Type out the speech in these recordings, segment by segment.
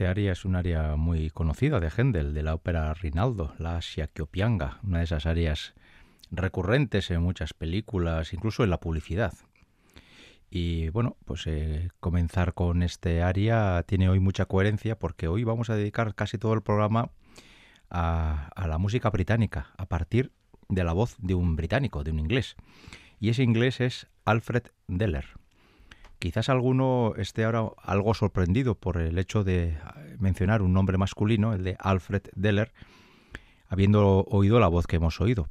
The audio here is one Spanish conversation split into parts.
Este aria es un área muy conocida de Händel, de la ópera Rinaldo, la Sciacchiopianga, una de esas áreas recurrentes en muchas películas, incluso en la publicidad. Y bueno, pues eh, comenzar con este área tiene hoy mucha coherencia porque hoy vamos a dedicar casi todo el programa a, la música británica, a partir de la voz de un británico, de un inglés. Y ese inglés es Alfred Deller. Quizás alguno esté ahora algo sorprendido por el hecho de mencionar un nombre masculino, el de Alfred Deller, habiendo oído la voz que hemos oído.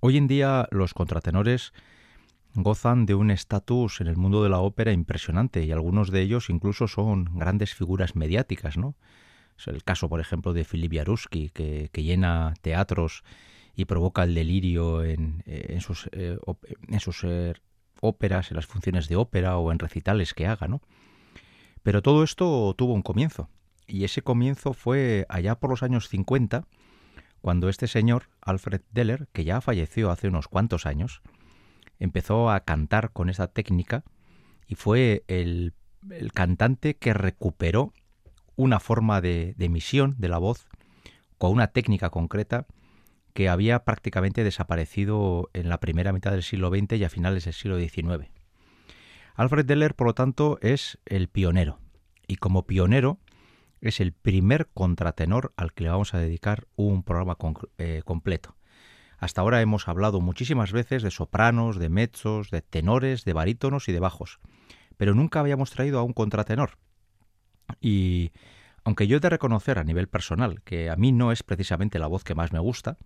Hoy en día los contratenores gozan de un estatus en el mundo de la ópera impresionante y algunos de ellos incluso son grandes figuras mediáticas, ¿no? Es el caso, por ejemplo, de Philip Jaruski, que, llena teatros y provoca el delirio en, sus, en sus eh, eh, óperas, en las funciones de ópera o en recitales que haga, ¿no? Pero todo esto tuvo un comienzo, y ese comienzo fue allá por los años 50, cuando este señor, Alfred Deller, que ya falleció hace unos cuantos años, empezó a cantar con esa técnica y fue el, cantante que recuperó una forma de, emisión de la voz con una técnica concreta que había prácticamente desaparecido en la primera mitad del siglo XX y a finales del siglo XIX. Alfred Deller, por lo tanto, es el pionero, y como pionero es el primer contratenor al que le vamos a dedicar un programa eh, completo. Hasta ahora hemos hablado muchísimas veces de sopranos, de mezzos, de tenores, de barítonos y de bajos, pero nunca habíamos traído a un contratenor. Y aunque yo he de reconocer a nivel personal que a mí no es precisamente la voz que más me gusta,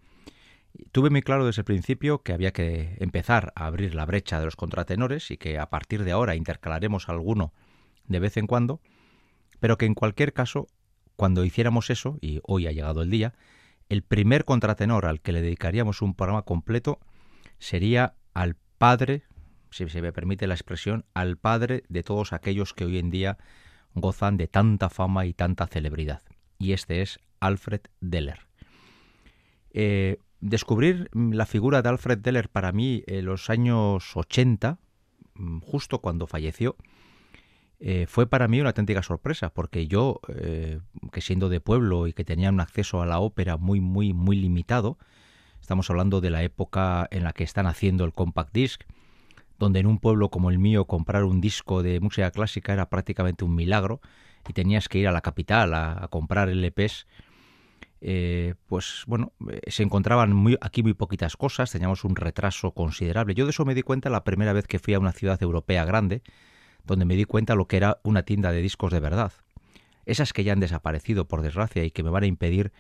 tuve muy claro desde el principio que había que empezar a abrir la brecha de los contratenores y que a partir de ahora intercalaremos alguno de vez en cuando, pero que en cualquier caso, cuando hiciéramos eso, y hoy ha llegado el día, el primer contratenor al que le dedicaríamos un programa completo sería al padre, si se me permite la expresión, al padre de todos aquellos que hoy en día gozan de tanta fama y tanta celebridad. Y este es Alfred Deller. Eh, descubrir la figura de Alfred Deller para mí en los años 80, mm, justo cuando falleció, eh, fue para mí una auténtica sorpresa, porque yo, eh, que siendo de pueblo y que tenía un acceso a la ópera muy, muy, muy limitado, estamos hablando de la época en la que están haciendo el compact disc, donde en un pueblo como el mío comprar un disco de música clásica era prácticamente un milagro y tenías que ir a la capital a, comprar LPs. Eh, pues bueno, se encontraban muy, aquí muy poquitas cosas, teníamos un retraso considerable. Yo de eso me di cuenta la primera vez que fui a una ciudad europea grande, donde me di cuenta lo que era una tienda de discos de verdad. Esas que ya han desaparecido, por desgracia, y que me van a impedir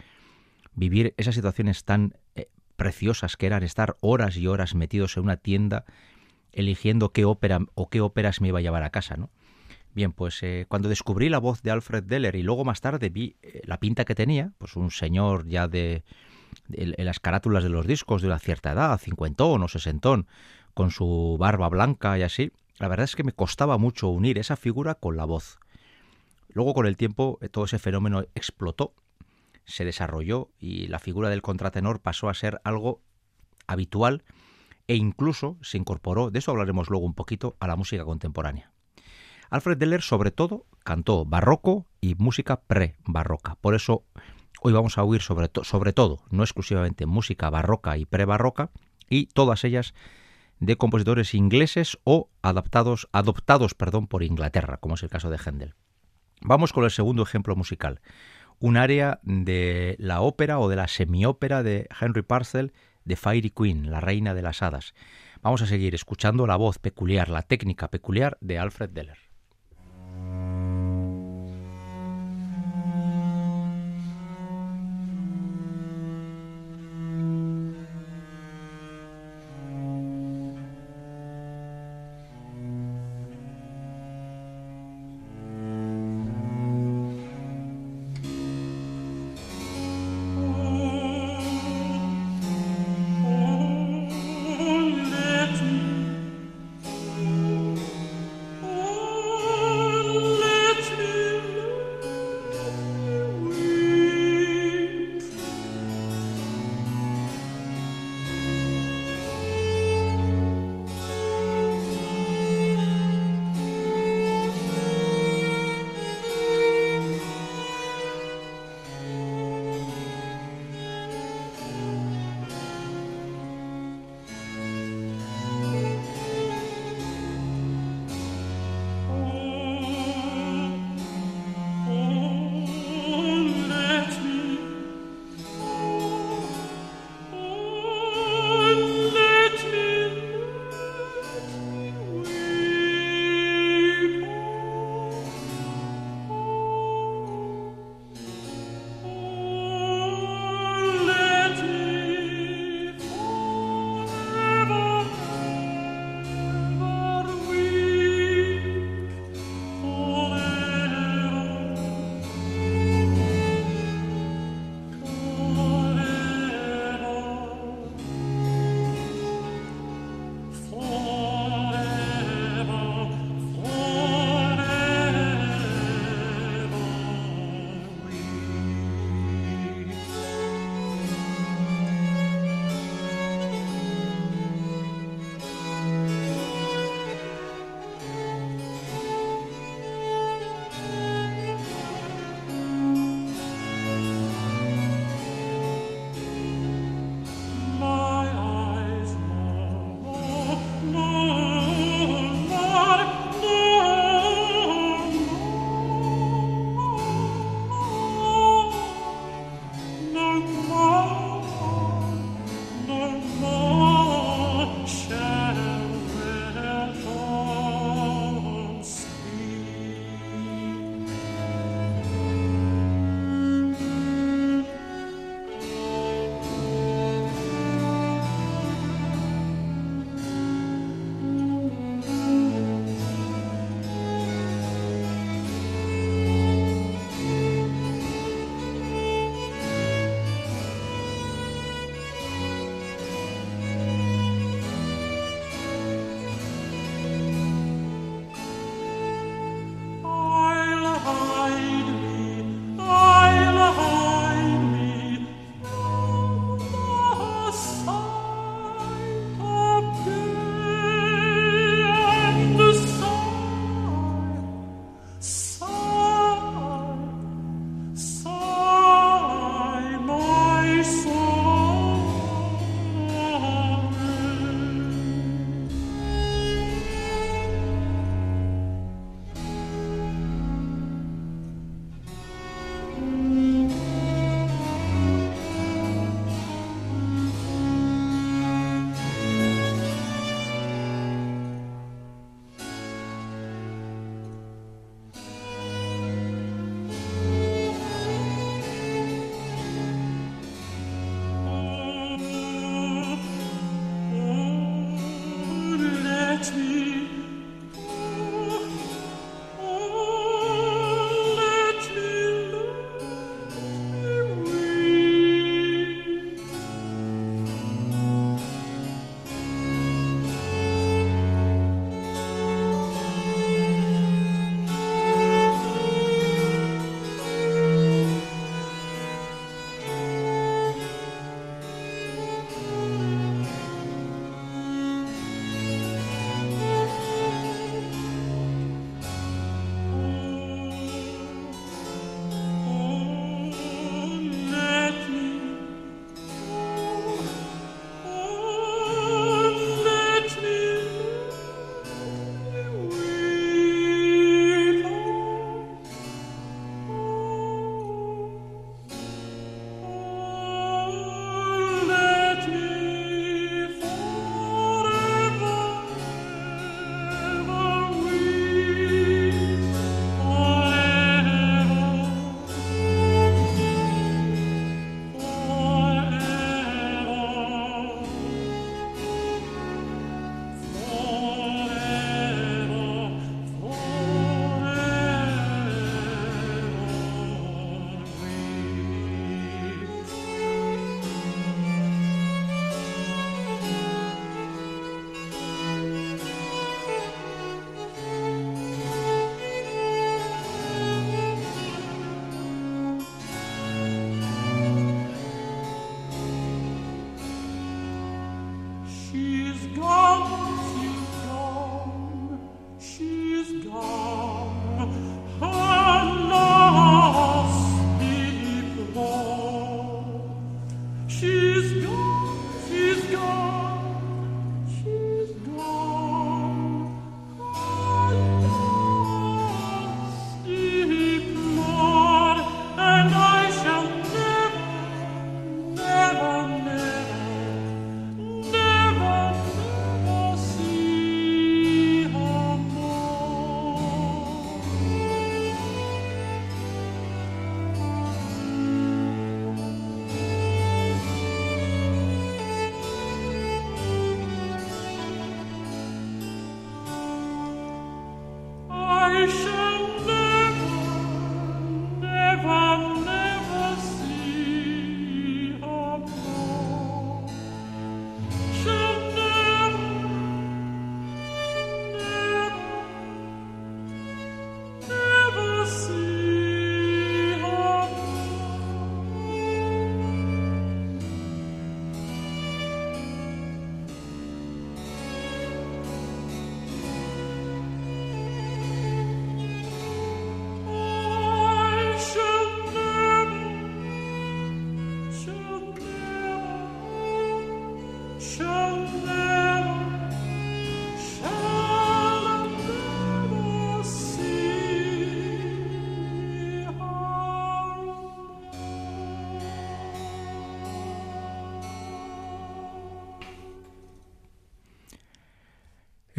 vivir esas situaciones tan eh, preciosas que eran estar horas y horas metidos en una tienda eligiendo qué ópera o qué óperas me iba a llevar a casa, ¿no? Bien, pues eh, cuando descubrí la voz de Alfred Deller y luego más tarde vi eh, la pinta que tenía, pues un señor ya de, de, en las carátulas de los discos de una cierta edad, cincuentón o sesentón, con su barba blanca y así, la verdad es que me costaba mucho unir esa figura con la voz. Luego con el tiempo eh, todo ese fenómeno explotó, se desarrolló y la figura del contratenor pasó a ser algo habitual e incluso se incorporó, de eso hablaremos luego un poquito, a la música contemporánea. Alfred Deller sobre todo cantó barroco y música pre-barroca. Por eso hoy vamos a oír sobre, todo, no exclusivamente música barroca y pre-barroca, y todas ellas de compositores ingleses o adaptados, adoptados perdón, por Inglaterra, como es el caso de Händel. Vamos con el segundo ejemplo musical, un área de la ópera o de la semiópera de Henry Purcell de Fairy Queen, la reina de las hadas. Vamos a seguir escuchando la voz peculiar, la técnica peculiar de Alfred Deller.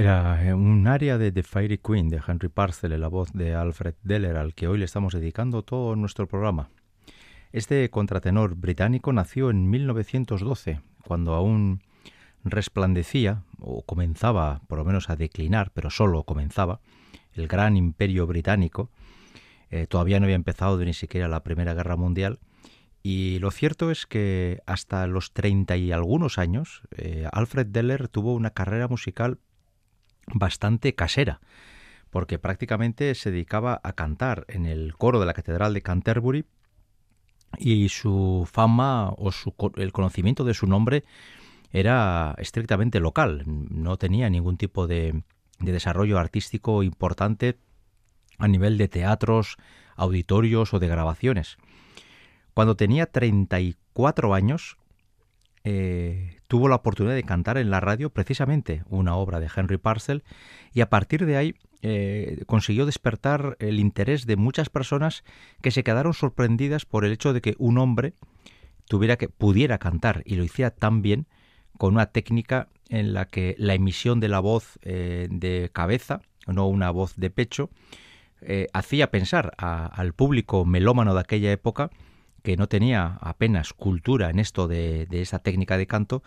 Eh, un área de The Fairy Queen de Henry Parcel la voz de Alfred Deller, al que hoy le estamos dedicando todo nuestro programa. Este contratenor británico nació en 1912, cuando aún resplandecía, o comenzaba por lo menos a declinar, pero solo comenzaba, el gran imperio británico. Eh, todavía no había empezado ni siquiera la Primera Guerra Mundial. Y lo cierto es que hasta los treinta y algunos años, eh, Alfred Deller tuvo una carrera musical bastante casera, porque prácticamente se dedicaba a cantar en el coro de la Catedral de Canterbury y su fama o el conocimiento de su nombre era estrictamente local, no tenía ningún tipo de, de desarrollo artístico importante a nivel de teatros, auditorios o de grabaciones. Cuando tenía 34 años, eh, tuvo la oportunidad de cantar en la radio precisamente una obra de Henry Parcel y a partir de ahí eh, consiguió despertar el interés de muchas personas que se quedaron sorprendidas por el hecho de que un hombre tuviera que pudiera cantar y lo hiciera tan bien con una técnica en la que la emisión de la voz eh, de cabeza, no una voz de pecho, hacía pensar al público melómano de aquella época que no tenía apenas cultura en esto de, esa técnica de canto,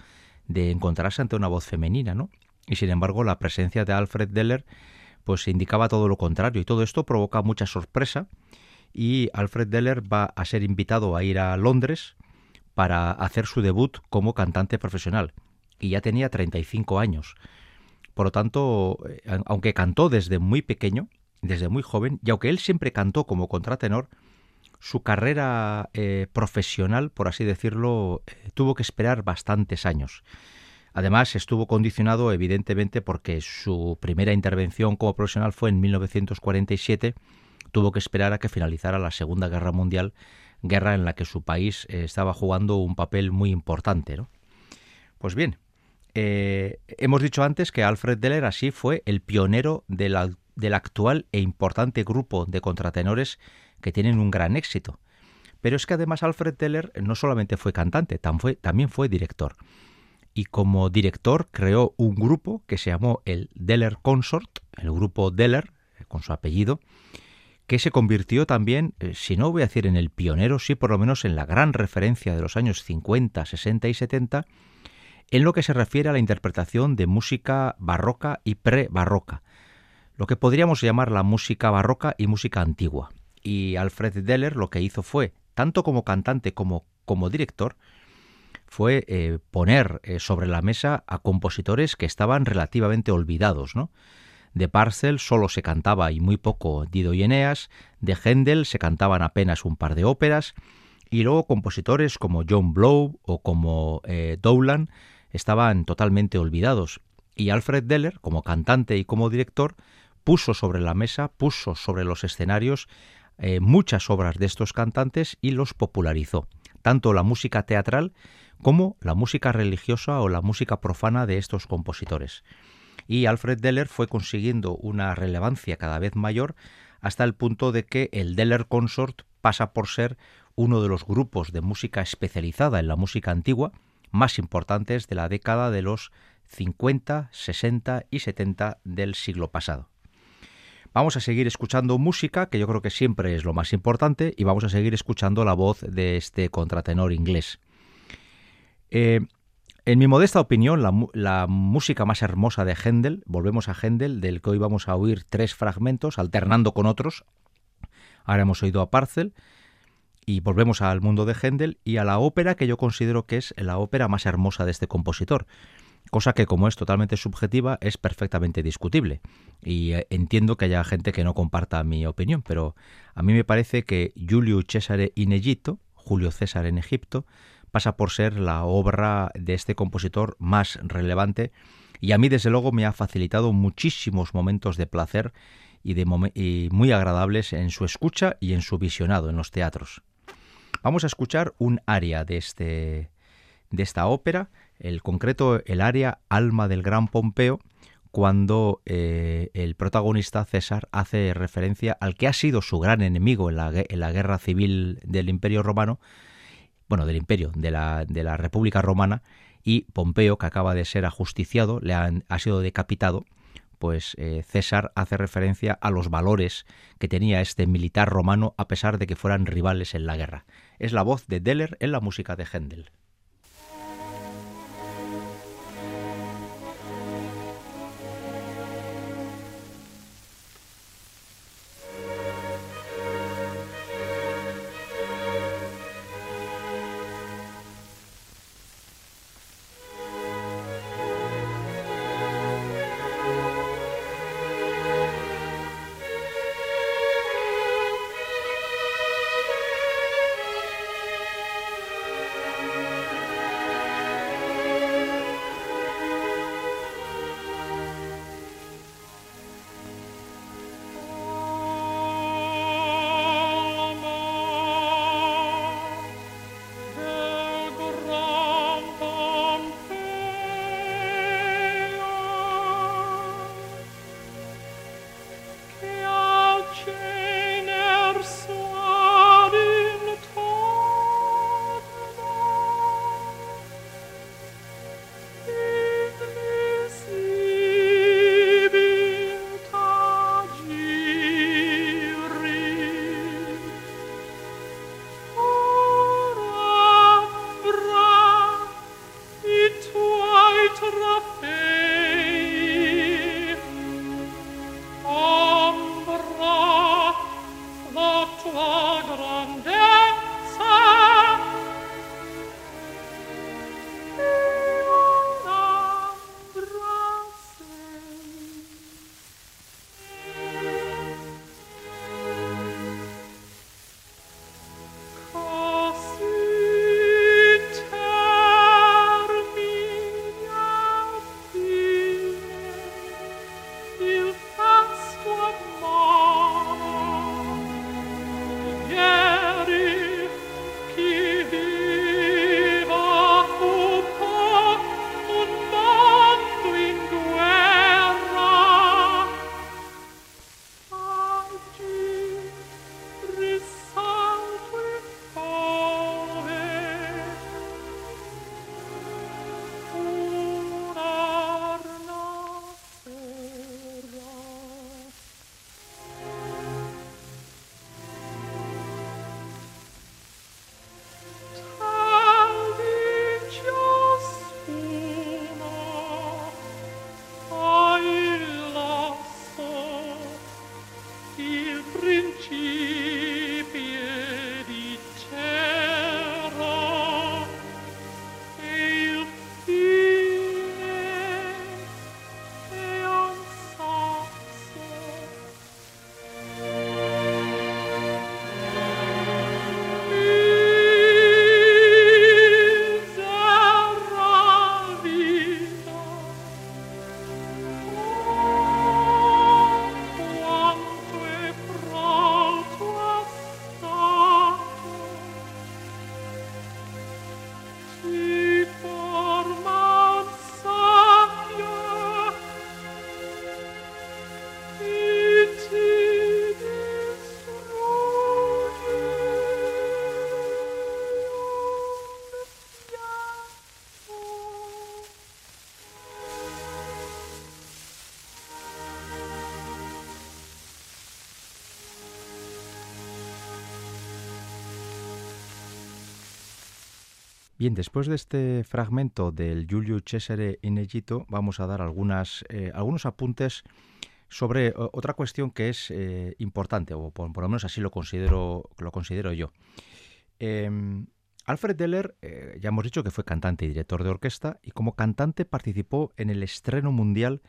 de encontrarse ante una voz femenina, ¿no? Y sin embargo, la presencia de Alfred Deller pues indicaba todo lo contrario y todo esto provoca mucha sorpresa y Alfred Deller va a ser invitado a ir a Londres para hacer su debut como cantante profesional y ya tenía 35 años. Por lo tanto, eh, aunque cantó desde muy pequeño, desde muy joven, y aunque él siempre cantó como contratenor, su carrera eh, profesional, por así decirlo, eh, tuvo que esperar bastantes años. Además, estuvo condicionado evidentemente porque su primera intervención como profesional fue en 1947. Tuvo que esperar a que finalizara la Segunda Guerra Mundial, guerra en la que su país eh, estaba jugando un papel muy importante. Pues bien, hemos dicho antes que Alfred Deller así fue el pionero del actual e importante grupo de contratenores que tienen un gran éxito. Pero es que además Alfred Deller no solamente fue cantante, también fue director. Y como director creó un grupo que se llamó el Deller Consort, el grupo Deller, con su apellido, que se convirtió también, eh, si no voy a decir en el pionero, sí por lo menos en la gran referencia de los años 50, 60 y 70, en lo que se refiere a la interpretación de música barroca y pre-barroca, lo que podríamos llamar la música barroca y música antigua y Alfred Deller lo que hizo fue, tanto como cantante como como director, fue eh, poner eh, sobre la mesa a compositores que estaban relativamente olvidados, ¿no? De Parcel solo se cantaba y muy poco Dido y Eneas, de Händel se cantaban apenas un par de óperas, y luego compositores como John Blow o como eh, Dowland estaban totalmente olvidados. Y Alfred Deller, como cantante y como director, puso sobre la mesa, puso sobre los escenarios eh, muchas obras de estos cantantes y los popularizó, tanto la música teatral como la música religiosa o la música profana de estos compositores. Y Alfred Deller fue consiguiendo una relevancia cada vez mayor hasta el punto de que el Deller Consort pasa por ser uno de los grupos de música especializada en la música antigua más importantes de la década de los 50, 60 y 70 del siglo pasado. Vamos a seguir escuchando música, que yo creo que siempre es lo más importante, y vamos a seguir escuchando la voz de este contratenor inglés. Eh, en mi modesta opinión, la, música más hermosa de Händel, volvemos a Händel, del que hoy vamos a oír tres fragmentos, alternando con otros. Ahora hemos oído a Parcel, y volvemos al mundo de Händel y a la ópera que yo considero que es la ópera más hermosa de este compositor cosa que como es totalmente subjetiva es perfectamente discutible. Y eh, entiendo que haya gente que no comparta mi opinión, pero a mí me parece que Julio César in Egipto, Julio César en Egipto, pasa por ser la obra de este compositor más relevante y a mí desde luego me ha facilitado muchísimos momentos de placer y, de muy agradables en su escucha y en su visionado en los teatros. Vamos a escuchar un aria de, este, de esta ópera el concreto el área alma del gran Pompeo, cuando eh, el protagonista César hace referencia al que ha sido su gran enemigo en la, guerra civil del Imperio Romano, bueno, del Imperio, de la, de la República Romana, y Pompeo, que acaba de ser ajusticiado, le ha sido decapitado, pues eh, César hace referencia a los valores que tenía este militar romano a pesar de que fueran rivales en la guerra. Es la voz de Deller en la música de Händel. Bien, después de este fragmento del Giulio Cesare in Egitto, vamos a dar eh, algunos apuntes sobre otra cuestión que es eh, importante, o por, lo menos así lo considero, lo considero yo. Em, Alfred Deller, eh, ya hemos dicho que fue cantante y director de orquesta, y como cantante participó en el estreno mundial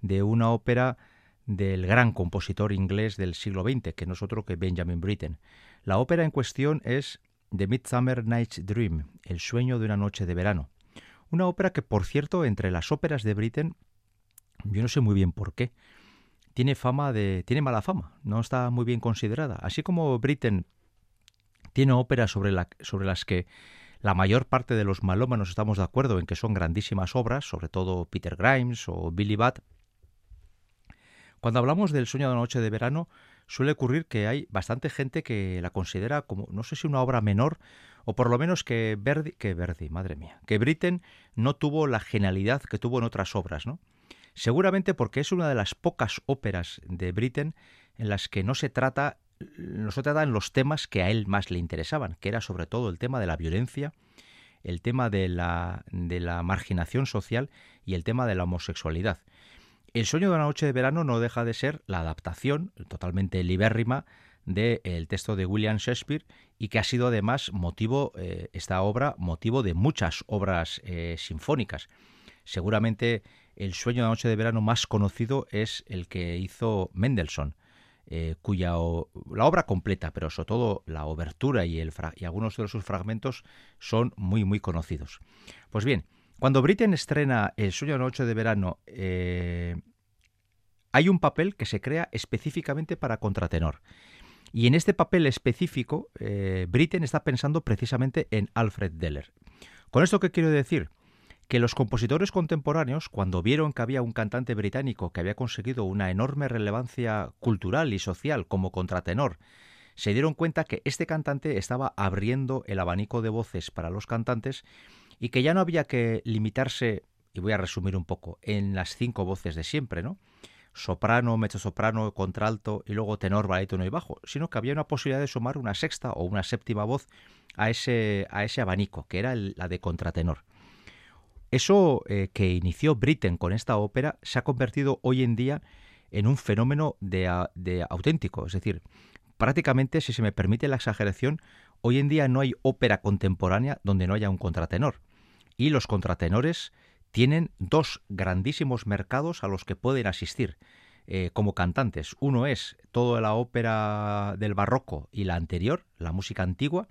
de una ópera del gran compositor inglés del siglo XX, que no es otro que Benjamin Britten. La ópera en cuestión es The Midsummer Night's Dream, El sueño de una noche de verano. Una ópera que, por cierto, entre las óperas de Britten, yo no sé muy bien por qué, tiene fama de. tiene mala fama, no está muy bien considerada. Así como Britten tiene óperas sobre, la, sobre las que la mayor parte de los malómanos estamos de acuerdo en que son grandísimas obras, sobre todo Peter Grimes o Billy Budd. Cuando hablamos del sueño de una noche de verano, suele ocurrir que hay bastante gente que la considera como, no sé si una obra menor, o por lo menos que Verdi, que Verdi, madre mía, que Britten no tuvo la genialidad que tuvo en otras obras, ¿no? Seguramente porque es una de las pocas óperas de Britten en las que no se trata no se tratan los temas que a él más le interesaban, que era sobre todo el tema de la violencia, el tema de la, de la marginación social y el tema de la homosexualidad. El sueño de una noche de verano no deja de ser la adaptación totalmente libérrima del texto de William Shakespeare y que ha sido además motivo, eh, esta obra, motivo de muchas obras eh, sinfónicas. Seguramente el sueño de la noche de verano más conocido es el que hizo Mendelssohn, eh, cuya la obra completa, pero sobre todo la obertura y, el, y algunos de sus fragmentos son muy muy conocidos. Pues bien, cuando Britten estrena El sueño noche de verano, hay un papel que se crea específicamente para contratenor. Y en este papel específico, eh, Britten está pensando precisamente en Alfred Deller. ¿Con esto qué quiero decir? Que los compositores contemporáneos, cuando vieron que había un cantante británico que había conseguido una enorme relevancia cultural y social como contratenor, se dieron cuenta que este cantante estaba abriendo el abanico de voces para los cantantes y que ya no había que limitarse, y voy a resumir un poco, en las cinco voces de siempre, ¿no? soprano, mezzosoprano, contralto y luego tenor, barítono y bajo, sino que había una posibilidad de sumar una sexta o una séptima voz a ese, a ese abanico, que era la de contratenor. Eso eh, que inició Britten con esta ópera se ha convertido hoy en día en un fenómeno de, de auténtico, es decir, prácticamente, si se me permite la exageración, hoy en día no hay ópera contemporánea donde no haya un contratenor. Y los contratenores tienen dos grandísimos mercados a los que pueden asistir eh, como cantantes. Uno es toda la ópera del barroco y la anterior, la música antigua,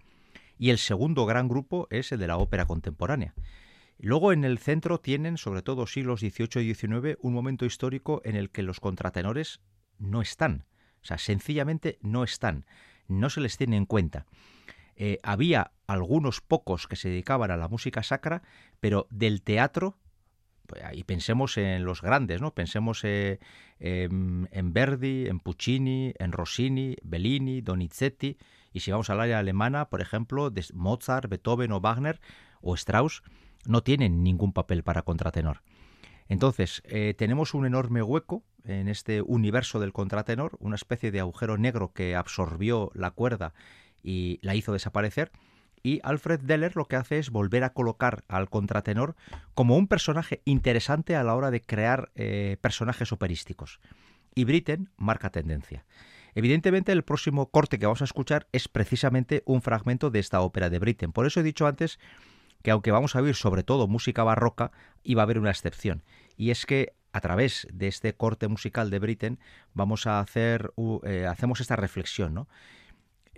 y el segundo gran grupo es el de la ópera contemporánea. Luego en el centro tienen, sobre todo siglos XVIII y XIX, un momento histórico en el que los contratenores no están, o sea, sencillamente no están, no se les tiene en cuenta. Eh, había algunos pocos que se dedicaban a la música sacra, pero del teatro pues, y pensemos en los grandes, ¿no? Pensemos eh, en, Verdi, en Puccini, en Rossini, Bellini, Donizetti, y si vamos al área alemana, por ejemplo, de Mozart, Beethoven o Wagner o Strauss, no tienen ningún papel para contratenor. Entonces, eh, tenemos un enorme hueco en este universo del contratenor, una especie de agujero negro que absorbió la cuerda y la hizo desaparecer, y Alfred Deller lo que hace es volver a colocar al contratenor como un personaje interesante a la hora de crear eh, personajes operísticos. Y Britten marca tendencia. Evidentemente el próximo corte que vamos a escuchar es precisamente un fragmento de esta ópera de Britten. Por eso he dicho antes que aunque vamos a oír sobre todo música barroca, iba a haber una excepción. Y es que a través de este corte musical de Britten vamos a hacer, eh, hacemos esta reflexión, ¿no?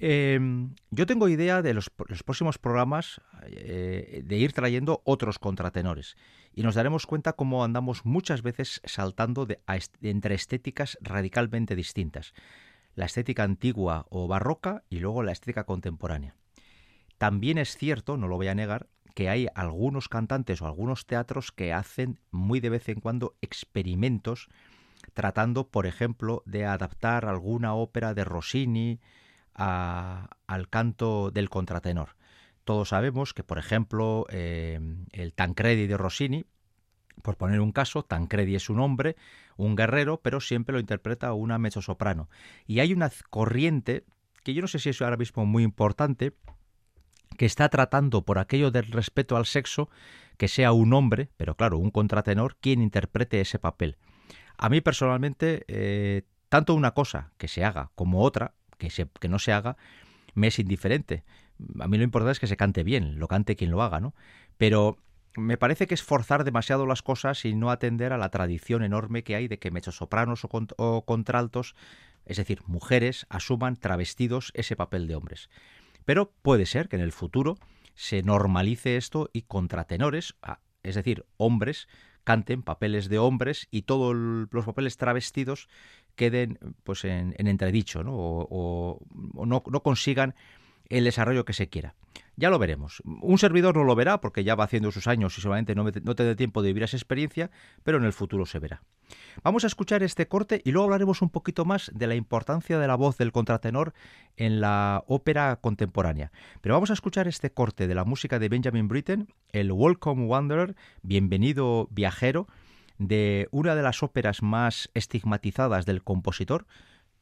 Em, yo tengo idea de los, próximos programas eh, de ir trayendo otros contratenores y nos daremos cuenta cómo andamos muchas veces saltando de, entre estéticas radicalmente distintas. La estética antigua o barroca y luego la estética contemporánea. También es cierto, no lo voy a negar, que hay algunos cantantes o algunos teatros que hacen muy de vez en cuando experimentos tratando, por ejemplo, de adaptar alguna ópera de Rossini, al canto del contratenor. Todos sabemos que, por ejemplo, eh, el Tancredi de Rossini, por poner un caso, Tancredi es un hombre, un guerrero, pero siempre lo interpreta una mezzosoprano. Y hay una corriente, que yo no sé si es ahora mismo muy importante, que está tratando por aquello del respeto al sexo que sea un hombre, pero claro, un contratenor, quien interprete ese papel. A mí personalmente, eh, tanto una cosa que se haga como otra, que, que no se haga, me es indiferente. A mí lo importante es que se cante bien, lo cante quien lo haga, ¿no? Pero me parece que es forzar demasiado las cosas y no atender a la tradición enorme que hay de que mezzosopranos o, o contraltos, es decir, mujeres, asuman travestidos ese papel de hombres. Pero puede ser que en el futuro se normalice esto y contratenores, es decir, hombres, canten papeles de hombres y todos los papeles travestidos queden pues en, entredicho ¿no? o, no, consigan el desarrollo que se quiera. Ya lo veremos. Un servidor no lo verá porque ya va haciendo sus años y solamente no, no te tiempo de vivir esa experiencia, pero en el futuro se verá. Vamos a escuchar este corte y luego hablaremos un poquito más de la importancia de la voz del contratenor en la ópera contemporánea. Pero vamos a escuchar este corte de la música de Benjamin Britten, el Welcome Wanderer, bienvenido viajero, de una de las óperas más estigmatizadas del compositor,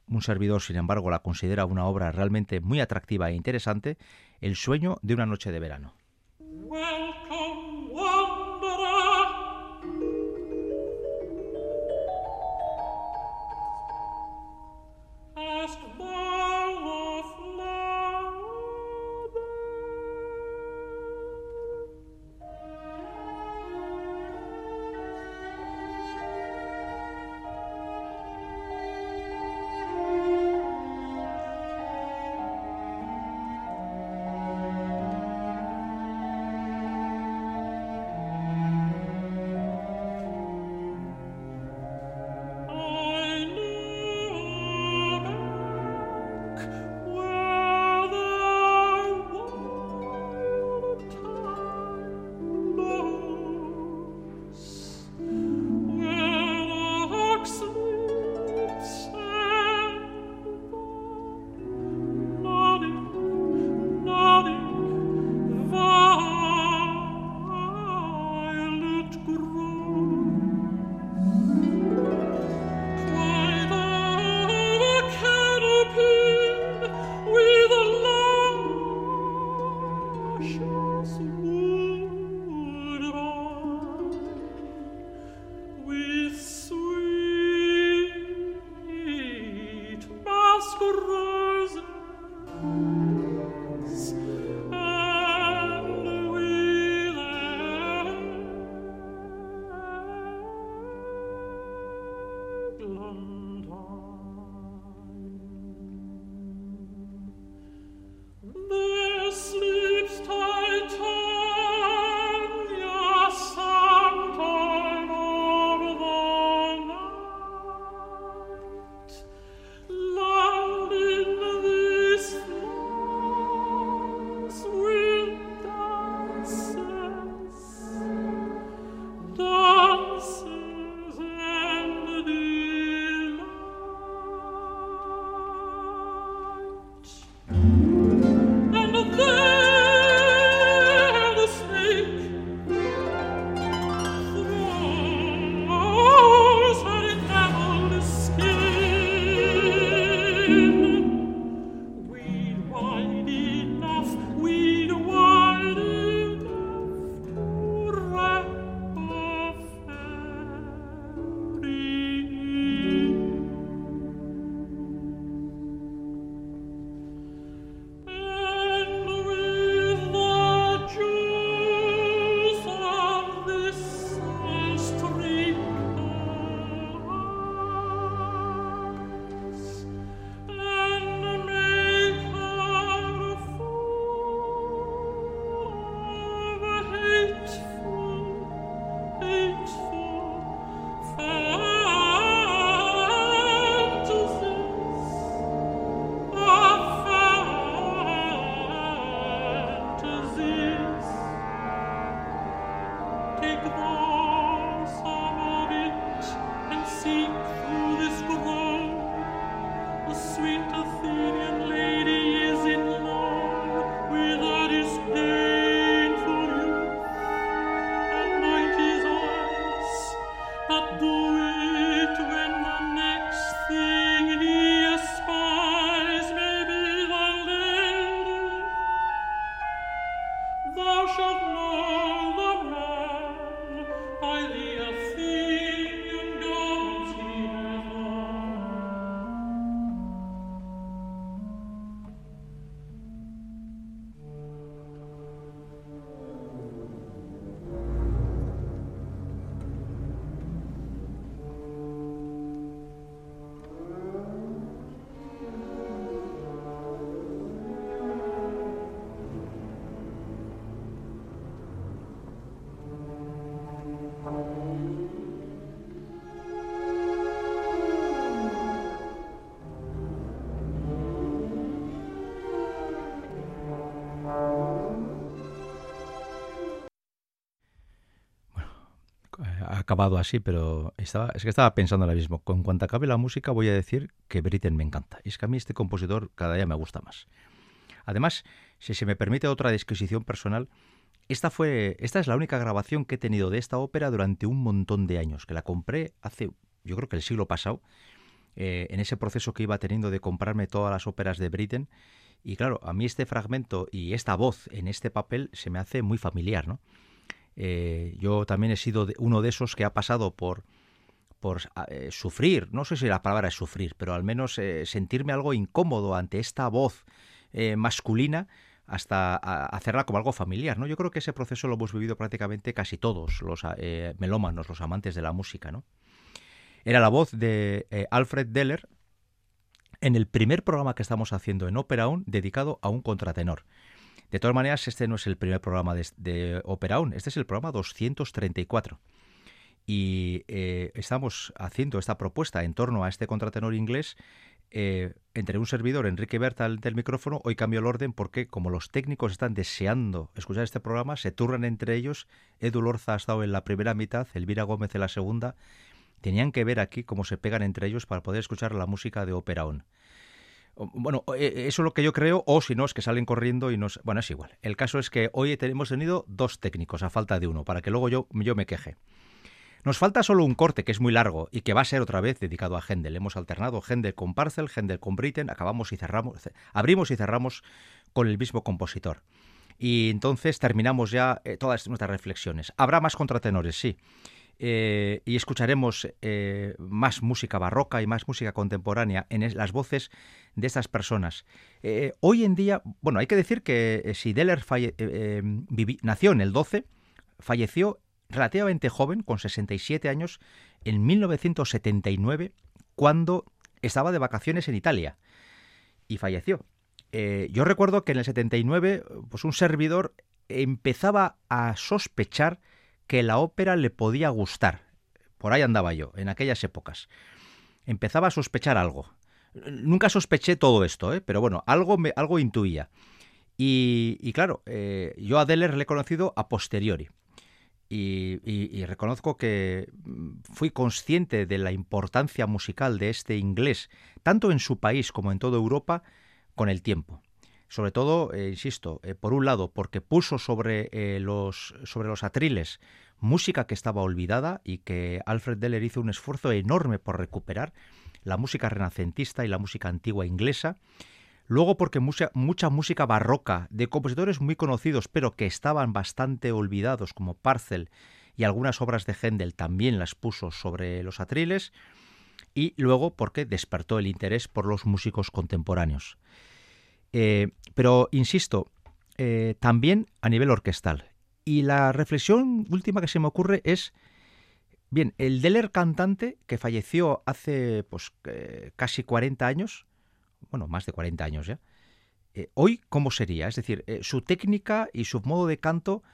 un servidor, sin embargo, la considera una obra realmente muy atractiva e interesante, El sueño de una noche de verano. Acabado así, pero estaba, es que estaba pensando ahora mismo. Con cuanto acabe la música voy a decir que Britten me encanta. Es que a mí este compositor cada día me gusta más. Además, si se me permite otra disquisición personal, esta fue, esta es la única grabación que he tenido de esta ópera durante un montón de años, que la compré hace, yo creo que el siglo pasado, eh, en ese proceso que iba teniendo de comprarme todas las óperas de Britten. Y claro, a mí este fragmento y esta voz en este papel se me hace muy familiar, ¿no? Eh, yo también he sido uno de esos que ha pasado por, por eh, sufrir, no sé si la palabra es sufrir, pero al menos sentirme algo incómodo ante esta voz masculina hasta hacerla como algo familiar, ¿no? Yo creo que ese proceso lo hemos vivido prácticamente casi todos los eh, melómanos, los amantes de la música, ¿no? Era la voz de eh, Alfred Deller en el primer programa que estamos haciendo en Opera On dedicado a un contratenor. De todas maneras, este no es el primer programa de, de Opera este es el programa 234. Y eh, estamos haciendo esta propuesta en torno a este contratenor inglés eh, entre un servidor, Enrique Berta, del micrófono, hoy cambio el orden porque como los técnicos están deseando escuchar este programa, se turnan entre ellos. Edu Lorza ha estado en la primera mitad, Elvira Gómez en la segunda. Tenían que ver aquí cómo se pegan entre ellos para poder escuchar la música de Opera On. Bueno, eh, eso es lo que yo creo, o si no, es que salen corriendo y nos... Bueno, es igual. El caso es que hoy hemos tenido dos técnicos a falta de uno, para que luego yo, yo me queje. Nos falta solo un corte que es muy largo y que va a ser otra vez dedicado a Händel. Hemos alternado Händel con Parcel, Händel con Britten, acabamos y cerramos, abrimos y cerramos con el mismo compositor. Y entonces terminamos ya eh, todas nuestras reflexiones. Habrá más contratenores, sí. Eh, y escucharemos eh, más música barroca y más música contemporánea en las voces de estas personas. hoy en día, bueno, hay que decir que si Deller nació en el 12, falleció relativamente joven, con 67 años, en 1979, cuando estaba de vacaciones en Italia y falleció. Eh, yo recuerdo que en el 79, pues un servidor empezaba a sospechar que la ópera le podía gustar. Por ahí andaba yo, en aquellas épocas. Empezaba a sospechar algo. Nunca sospeché todo esto, ¿eh? pero bueno, algo, me, algo intuía. Y, claro, eh, yo a Deller le he conocido a posteriori. Y, reconozco que mm, fui consciente de la importancia musical de este inglés, tanto en su país como en toda Europa, con el tiempo. Sobre todo, eh, insisto, eh, por un lado, porque puso sobre, eh, los, sobre los atriles música que estaba olvidada y que Alfred Deller hizo un esfuerzo enorme por recuperar, la música renacentista y la música antigua inglesa, Luego porque mucha, mucha música barroca de compositores muy conocidos pero que estaban bastante olvidados como Parcel y algunas obras de Händel también las puso sobre los atriles y luego porque despertó el interés por los músicos contemporáneos. Eh, pero, insisto, eh, también a nivel orquestal. Y la reflexión última que se me ocurre es, bien, el Deller cantante que falleció hace pues, eh, casi 40 años, bueno, más de 40 años ya. Hoy, ¿cómo sería? Es decir, su técnica y su modo de canto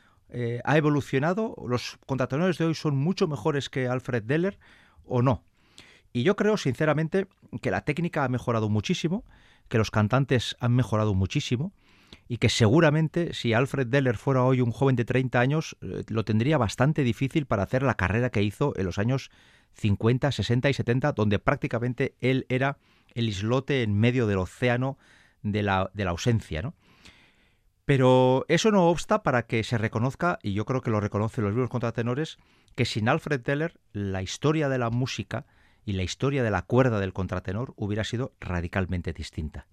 ha evolucionado. ¿Los contratenores de hoy son mucho mejores que Alfred Deller o no? Y yo creo, sinceramente, que la técnica ha mejorado muchísimo, que los cantantes han mejorado muchísimo y que seguramente si Alfred Deller fuera hoy un joven de 30 años, lo tendría bastante difícil para hacer la carrera que hizo en los años 50, 60 y 70, donde prácticamente él era el islote en medio del océano de la, de la ausencia, ¿no? Pero eso no obsta para que se reconozca, y yo creo que lo reconocen los mismos contratenores, que sin Alfred Teller la historia de la música y la historia de la cuerda del contratenor hubiera sido radicalmente distinta.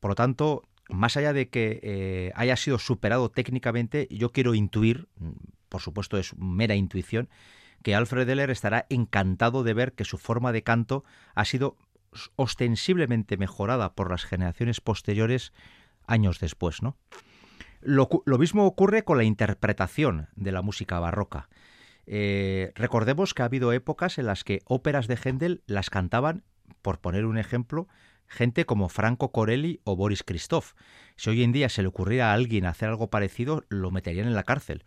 Por lo tanto, más allá de que eh, haya sido superado técnicamente, yo quiero intuir, por supuesto es mera intuición, que Alfred Deller estará encantado de ver que su forma de canto ha sido ostensiblemente mejorada por las generaciones posteriores años después. ¿no? Lo, mismo ocurre con la interpretación de la música barroca. Eh, recordemos que ha habido épocas en las que óperas de Händel las cantaban, por poner un ejemplo, gente como Franco Corelli o Boris Christoph. Si hoy en día se le ocurriera a alguien hacer algo parecido, lo meterían en la cárcel.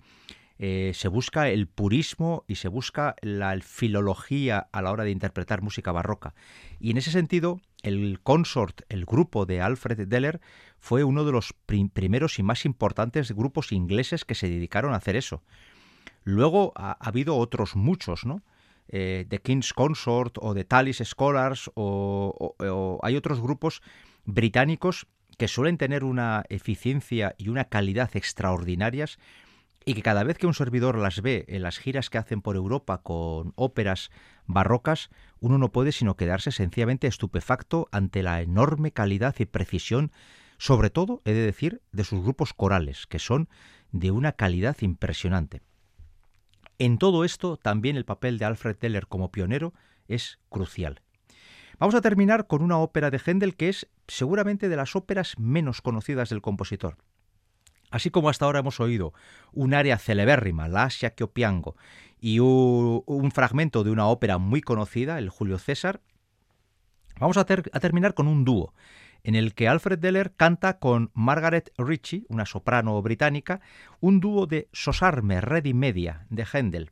Eh, se busca el purismo y se busca la filología a la hora de interpretar música barroca. Y en ese sentido, el consort, el grupo de Alfred Deller, fue uno de los primeros y más importantes grupos ingleses que se dedicaron a hacer eso. Luego ha, habido otros muchos, ¿no? Eh, The King's Consort o The Talis Scholars o hay otros grupos británicos que suelen tener una eficiencia y una calidad extraordinarias y que cada vez que un servidor las ve en las giras que hacen por Europa con óperas barrocas, uno no puede sino quedarse sencillamente estupefacto ante la enorme calidad y precisión, sobre todo, he de decir, de sus grupos corales, que son de una calidad impresionante. En todo esto, también el papel de Alfred Teller como pionero es crucial. Vamos a terminar con una ópera de Händel que es seguramente de las óperas menos conocidas del compositor. Así como hasta ahora hemos oído un área celebérrima, la Asia Kiopiango, y un, fragmento de una ópera muy conocida, el Julio César, vamos a, a terminar con un dúo en el que Alfred Deller canta con Margaret Ritchie, una soprano británica, un dúo de Sosarme Ready Media de Händel,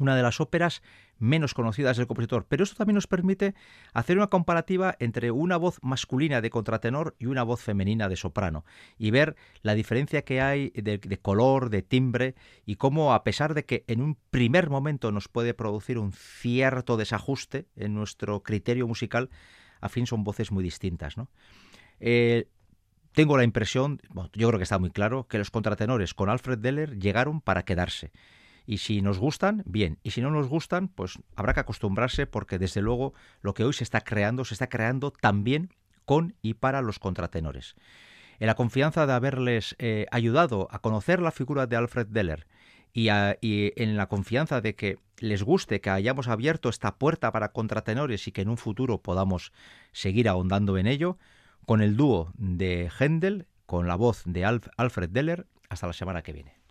una de las óperas menos conocidas del compositor, pero esto también nos permite hacer una comparativa entre una voz masculina de contratenor y una voz femenina de soprano y ver la diferencia que hay de, color, de timbre y cómo a pesar de que en un primer momento nos puede producir un cierto desajuste en nuestro criterio musical, a fin son voces muy distintas. Eh, tengo la impresión, yo creo que está muy claro, que los contratenores con Alfred Deller llegaron para quedarse y si nos gustan, bien. Y si no nos gustan, pues habrá que acostumbrarse porque desde luego lo que hoy se está creando, se está creando también con y para los contratenores. En la confianza de haberles eh, ayudado a conocer la figura de Alfred Deller y, y, en la confianza de que les guste que hayamos abierto esta puerta para contratenores y que en un futuro podamos seguir ahondando en ello, con el dúo de Händel, con la voz de Alfred Deller, hasta la semana que viene.